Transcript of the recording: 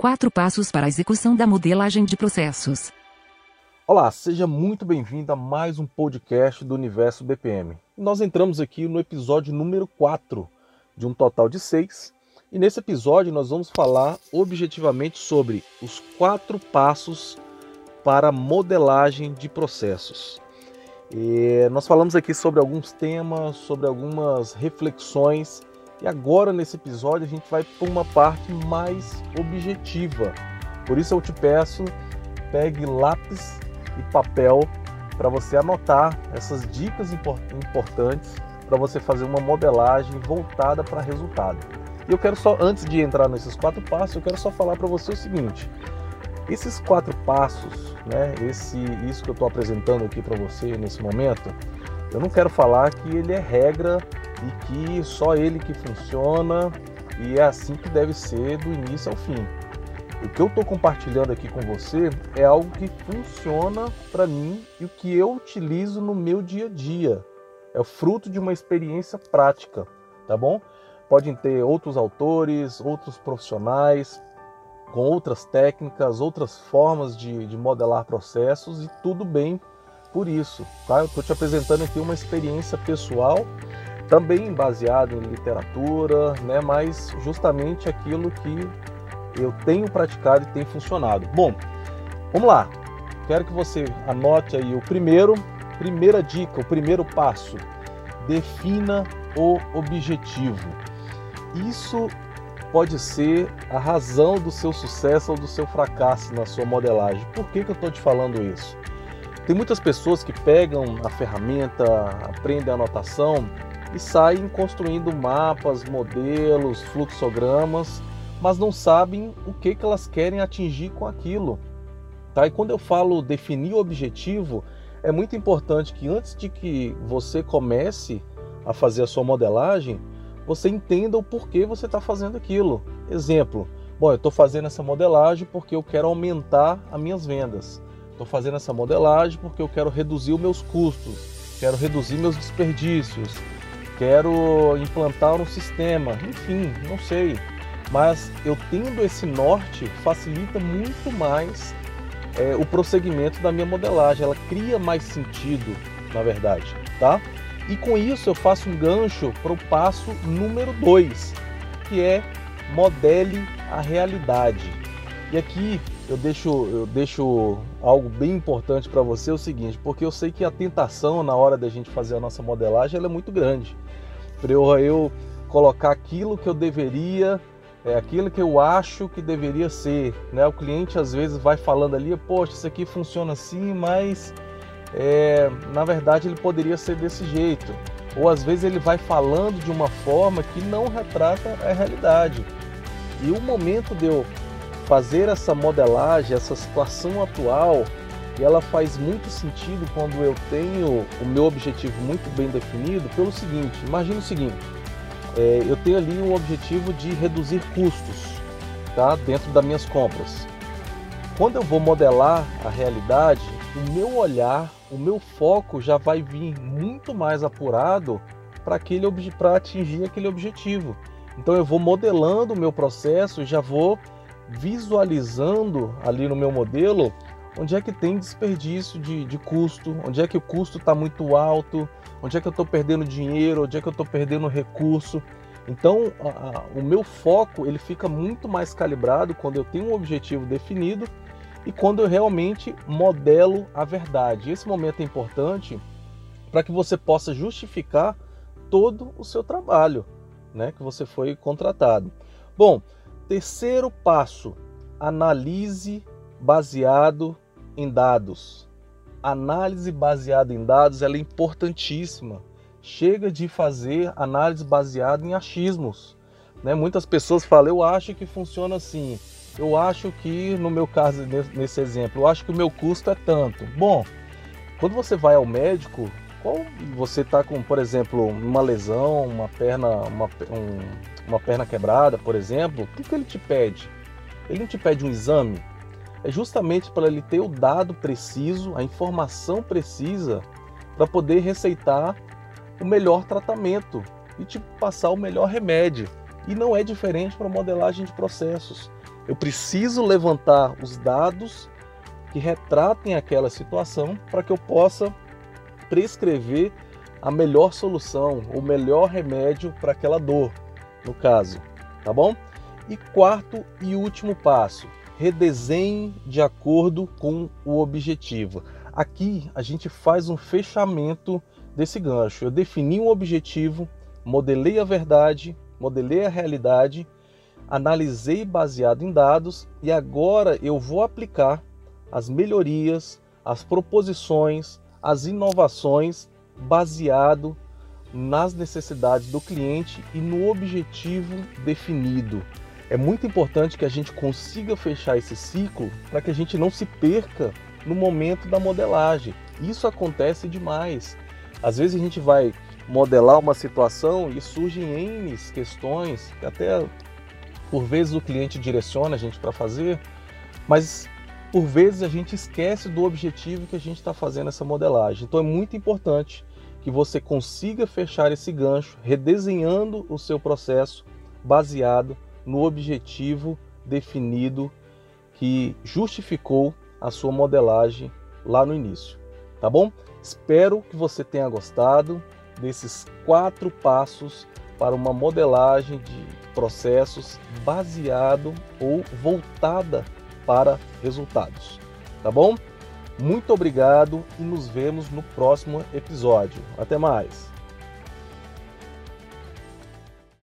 Quatro passos para a execução da modelagem de processos. Olá, seja muito bem-vindo a mais um podcast do Universo BPM. Nós entramos aqui no episódio número 4 de um total de 6. E nesse episódio nós vamos falar objetivamente sobre os quatro passos para modelagem de processos. E nós falamos aqui sobre alguns temas, sobre algumas reflexões e agora nesse episódio a gente vai para uma parte mais objetiva. Por isso eu te peço, pegue lápis e papel para você anotar essas dicas importantes para você fazer uma modelagem voltada para resultado. E eu quero só, antes de entrar nesses quatro passos, eu quero só falar para você o seguinte: esses quatro passos, né, esse, isso que eu estou apresentando aqui para você nesse momento, eu não quero falar que ele é regra e que só ele que funciona e é assim que deve ser do início ao fim. O que eu estou compartilhando aqui com você é algo que funciona para mim e o que eu utilizo no meu dia a dia. É o fruto de uma experiência prática, tá bom? Podem ter outros autores, outros profissionais com outras técnicas, outras formas de, de modelar processos e tudo bem por isso, tá? Eu estou te apresentando aqui uma experiência pessoal também baseado em literatura, né, mas justamente aquilo que eu tenho praticado e tem funcionado. Bom, vamos lá. Quero que você anote aí o primeiro, primeira dica, o primeiro passo. Defina o objetivo. Isso pode ser a razão do seu sucesso ou do seu fracasso na sua modelagem. Por que, que eu estou te falando isso? Tem muitas pessoas que pegam a ferramenta, aprendem a anotação e saem construindo mapas, modelos, fluxogramas, mas não sabem o que, que elas querem atingir com aquilo. Tá? E quando eu falo definir o objetivo, é muito importante que antes de que você comece a fazer a sua modelagem, você entenda o porquê você está fazendo aquilo. Exemplo, bom, eu estou fazendo essa modelagem porque eu quero aumentar as minhas vendas. Estou fazendo essa modelagem porque eu quero reduzir os meus custos, quero reduzir meus desperdícios, quero implantar um sistema, enfim, não sei. Mas eu tendo esse norte facilita muito mais é, o prosseguimento da minha modelagem, ela cria mais sentido, na verdade, tá? E com isso eu faço um gancho para o passo número 2, que é modele a realidade. E aqui eu deixo, eu deixo algo bem importante para você, é o seguinte, porque eu sei que a tentação na hora da gente fazer a nossa modelagem ela é muito grande para eu, colocar aquilo que eu deveria, é, aquilo que eu acho que deveria ser. Né? O cliente às vezes vai falando ali, poxa, isso aqui funciona assim, mas é, na verdade ele poderia ser desse jeito. Ou às vezes ele vai falando de uma forma que não retrata a realidade. E o momento de eu fazer essa modelagem, essa situação atual, e ela faz muito sentido quando eu tenho o meu objetivo muito bem definido pelo seguinte, imagine o seguinte, é, eu tenho ali um objetivo de reduzir custos tá, dentro das minhas compras. Quando eu vou modelar a realidade, o meu olhar, o meu foco já vai vir muito mais apurado para atingir aquele objetivo. Então eu vou modelando o meu processo, já vou visualizando ali no meu modelo onde é que tem desperdício de, de custo, onde é que o custo está muito alto, onde é que eu estou perdendo dinheiro, onde é que eu estou perdendo recurso. Então, a, a, o meu foco ele fica muito mais calibrado quando eu tenho um objetivo definido e quando eu realmente modelo a verdade. Esse momento é importante para que você possa justificar todo o seu trabalho, né, que você foi contratado. Bom, terceiro passo: analise baseado em dados. Análise baseada em dados é importantíssima. Chega de fazer análise baseada em achismos. Né? Muitas pessoas falam, eu acho que funciona assim. Eu acho que, no meu caso, nesse exemplo, eu acho que o meu custo é tanto. Bom, quando você vai ao médico, qual você está com, por exemplo, uma lesão, uma perna, uma, um, uma perna quebrada, por exemplo, o que, que ele te pede? Ele não te pede um exame, é justamente para ele ter o dado preciso, a informação precisa para poder receitar o melhor tratamento e te passar o melhor remédio. E não é diferente para modelagem de processos. Eu preciso levantar os dados que retratem aquela situação para que eu possa prescrever a melhor solução, o melhor remédio para aquela dor, no caso, tá bom? E quarto e último passo, redesenhe de acordo com o objetivo. Aqui a gente faz um fechamento desse gancho. Eu defini um objetivo, modelei a verdade, modelei a realidade, analisei baseado em dados e agora eu vou aplicar as melhorias, as proposições, as inovações baseado nas necessidades do cliente e no objetivo definido. É muito importante que a gente consiga fechar esse ciclo para que a gente não se perca no momento da modelagem. Isso acontece demais. Às vezes a gente vai modelar uma situação e surgem N questões que até por vezes o cliente direciona a gente para fazer, mas por vezes a gente esquece do objetivo que a gente está fazendo essa modelagem. Então é muito importante que você consiga fechar esse gancho redesenhando o seu processo baseado no objetivo definido que justificou a sua modelagem lá no início. Tá bom? Espero que você tenha gostado desses quatro passos para uma modelagem de processos baseado ou voltada para resultados. Tá bom? Muito obrigado e nos vemos no próximo episódio. Até mais!